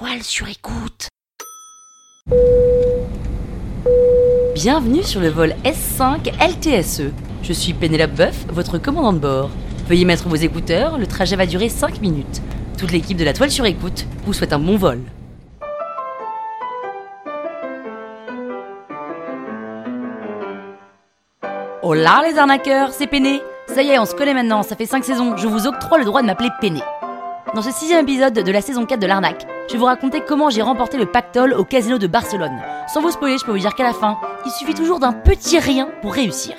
toile sur écoute. Bienvenue sur le vol S5 LTSE. Je suis Pénélope Boeuf, votre commandant de bord. Veuillez mettre vos écouteurs, le trajet va durer 5 minutes. Toute l'équipe de la toile sur écoute vous souhaite un bon vol. Oh là les arnaqueurs, c'est Péné Ça y est, on se connaît maintenant, ça fait 5 saisons, je vous octroie le droit de m'appeler Péné. Dans ce sixième épisode de la saison 4 de l'arnaque, je vais vous raconter comment j'ai remporté le pactole au casino de Barcelone. Sans vous spoiler, je peux vous dire qu'à la fin, il suffit toujours d'un petit rien pour réussir.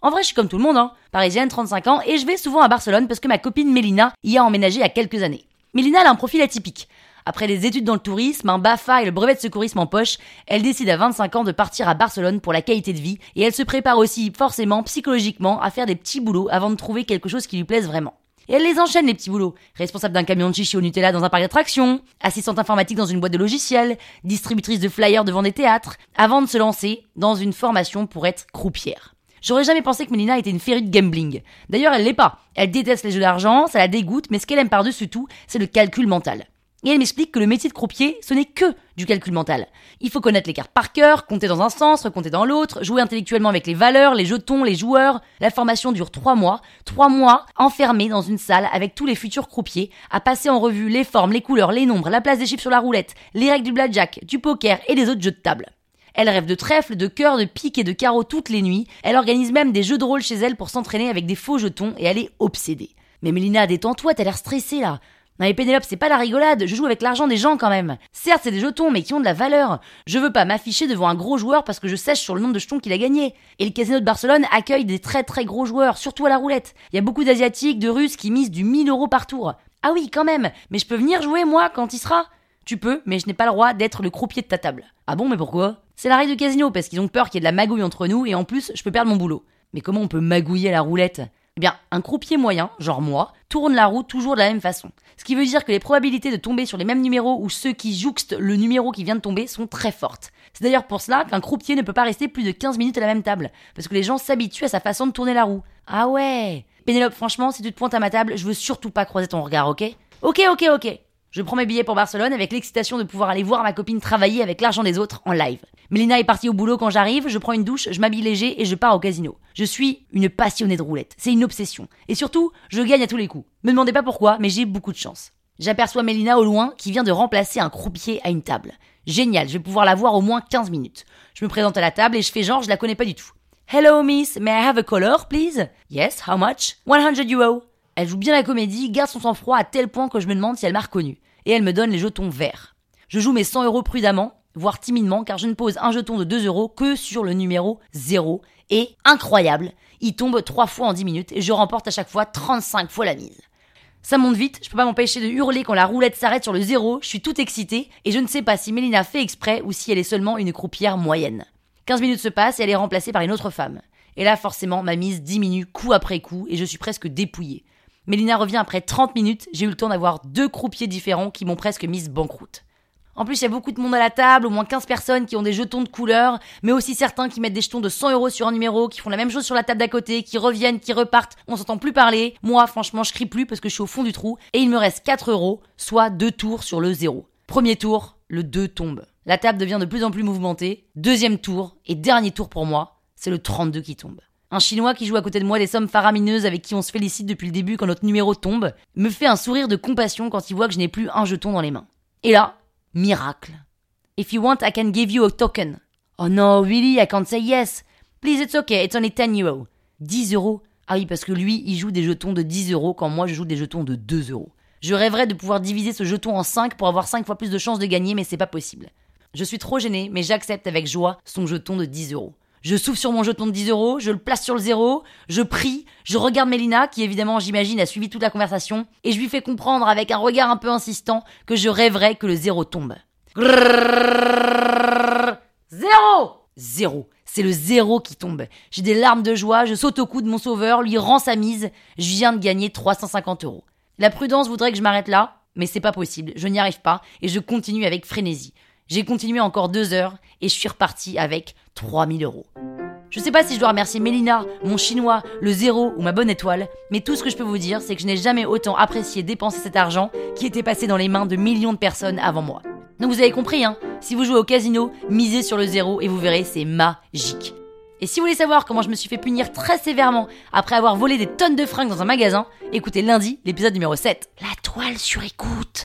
En vrai, je suis comme tout le monde, hein. Parisienne, 35 ans, et je vais souvent à Barcelone parce que ma copine Mélina y a emménagé il y a quelques années. Mélina a un profil atypique. Après des études dans le tourisme, un BAFA et le brevet de secourisme en poche, elle décide à 25 ans de partir à Barcelone pour la qualité de vie et elle se prépare aussi forcément psychologiquement à faire des petits boulots avant de trouver quelque chose qui lui plaise vraiment. Et elle les enchaîne les petits boulots. Responsable d'un camion de chichi au Nutella dans un parc d'attractions, assistante informatique dans une boîte de logiciels, distributrice de flyers devant des théâtres, avant de se lancer dans une formation pour être croupière. J'aurais jamais pensé que Melina était une férie de gambling. D'ailleurs, elle l'est pas. Elle déteste les jeux d'argent, ça la dégoûte, mais ce qu'elle aime par-dessus tout, c'est le calcul mental. Et elle m'explique que le métier de croupier, ce n'est que du calcul mental. Il faut connaître les cartes par cœur, compter dans un sens, recompter dans l'autre, jouer intellectuellement avec les valeurs, les jetons, les joueurs. La formation dure trois mois. Trois mois enfermés dans une salle avec tous les futurs croupiers, à passer en revue les formes, les couleurs, les nombres, la place des chiffres sur la roulette, les règles du blackjack, du poker et des autres jeux de table. Elle rêve de trèfle, de cœur, de pique et de carreaux toutes les nuits. Elle organise même des jeux de rôle chez elle pour s'entraîner avec des faux jetons et elle est obsédée. Mais Mélina, détends-toi, t'as l'air stressée là. Non mais Pénélope, c'est pas la rigolade, je joue avec l'argent des gens quand même. Certes, c'est des jetons, mais qui ont de la valeur. Je veux pas m'afficher devant un gros joueur parce que je sèche sur le nombre de jetons qu'il a gagné. Et le casino de Barcelone accueille des très très gros joueurs, surtout à la roulette. Il y a beaucoup d'Asiatiques, de Russes qui misent du 1000 euros par tour. Ah oui, quand même, mais je peux venir jouer moi quand il sera? Tu peux, mais je n'ai pas le droit d'être le croupier de ta table. Ah bon, mais pourquoi? C'est la règle de casino parce qu'ils ont peur qu'il y ait de la magouille entre nous et en plus, je peux perdre mon boulot. Mais comment on peut magouiller à la roulette? Eh bien, un croupier moyen, genre moi, tourne la roue toujours de la même façon. Ce qui veut dire que les probabilités de tomber sur les mêmes numéros ou ceux qui jouxtent le numéro qui vient de tomber sont très fortes. C'est d'ailleurs pour cela qu'un croupier ne peut pas rester plus de 15 minutes à la même table, parce que les gens s'habituent à sa façon de tourner la roue. Ah ouais Pénélope, franchement, si tu te pointes à ma table, je veux surtout pas croiser ton regard, ok? Ok, ok, ok. Je prends mes billets pour Barcelone avec l'excitation de pouvoir aller voir ma copine travailler avec l'argent des autres en live. Mélina est partie au boulot quand j'arrive, je prends une douche, je m'habille léger et je pars au casino. Je suis une passionnée de roulette, c'est une obsession. Et surtout, je gagne à tous les coups. Me demandez pas pourquoi, mais j'ai beaucoup de chance. J'aperçois Mélina au loin qui vient de remplacer un croupier à une table. Génial, je vais pouvoir la voir au moins 15 minutes. Je me présente à la table et je fais genre je la connais pas du tout. Hello miss, may I have a color please? Yes, how much? 100 euros. Elle joue bien la comédie, garde son sang-froid à tel point que je me demande si elle m'a reconnu. Et elle me donne les jetons verts. Je joue mes 100 euros prudemment, voire timidement, car je ne pose un jeton de 2 euros que sur le numéro 0. Et, incroyable, il tombe 3 fois en 10 minutes et je remporte à chaque fois 35 fois la mise. Ça monte vite, je peux pas m'empêcher de hurler quand la roulette s'arrête sur le 0, je suis tout excitée et je ne sais pas si Mélina fait exprès ou si elle est seulement une croupière moyenne. 15 minutes se passent et elle est remplacée par une autre femme. Et là, forcément, ma mise diminue coup après coup et je suis presque dépouillée. Mélina revient après 30 minutes, j'ai eu le temps d'avoir deux croupiers différents qui m'ont presque mise banqueroute. En plus, il y a beaucoup de monde à la table, au moins 15 personnes qui ont des jetons de couleur, mais aussi certains qui mettent des jetons de 100 euros sur un numéro, qui font la même chose sur la table d'à côté, qui reviennent, qui repartent, on s'entend plus parler. Moi, franchement, je crie plus parce que je suis au fond du trou, et il me reste 4 euros, soit deux tours sur le 0. Premier tour, le 2 tombe. La table devient de plus en plus mouvementée. Deuxième tour, et dernier tour pour moi, c'est le 32 qui tombe. Un Chinois qui joue à côté de moi des sommes faramineuses avec qui on se félicite depuis le début quand notre numéro tombe, me fait un sourire de compassion quand il voit que je n'ai plus un jeton dans les mains. Et là, miracle. If you want, I can give you a token. Oh no, really, I can't say yes. Please, it's okay, it's only 10 euros. 10 euros? Ah oui, parce que lui, il joue des jetons de 10 euros quand moi, je joue des jetons de 2 euros. Je rêverais de pouvoir diviser ce jeton en 5 pour avoir 5 fois plus de chances de gagner, mais c'est pas possible. Je suis trop gêné, mais j'accepte avec joie son jeton de 10 euros. Je souffle sur mon jeton de 10 euros, je le place sur le zéro, je prie, je regarde Mélina, qui évidemment, j'imagine, a suivi toute la conversation, et je lui fais comprendre avec un regard un peu insistant que je rêverais que le zéro tombe. zéro Zéro. C'est le zéro qui tombe. J'ai des larmes de joie, je saute au cou de mon sauveur, lui rends sa mise. Je viens de gagner 350 euros. La prudence voudrait que je m'arrête là, mais c'est pas possible, je n'y arrive pas, et je continue avec frénésie. J'ai continué encore deux heures et je suis reparti avec 3000 euros. Je sais pas si je dois remercier Mélina, mon chinois, le zéro ou ma bonne étoile, mais tout ce que je peux vous dire, c'est que je n'ai jamais autant apprécié dépenser cet argent qui était passé dans les mains de millions de personnes avant moi. Donc vous avez compris, hein, si vous jouez au casino, misez sur le zéro et vous verrez, c'est magique. Et si vous voulez savoir comment je me suis fait punir très sévèrement après avoir volé des tonnes de fringues dans un magasin, écoutez lundi l'épisode numéro 7. La toile sur écoute.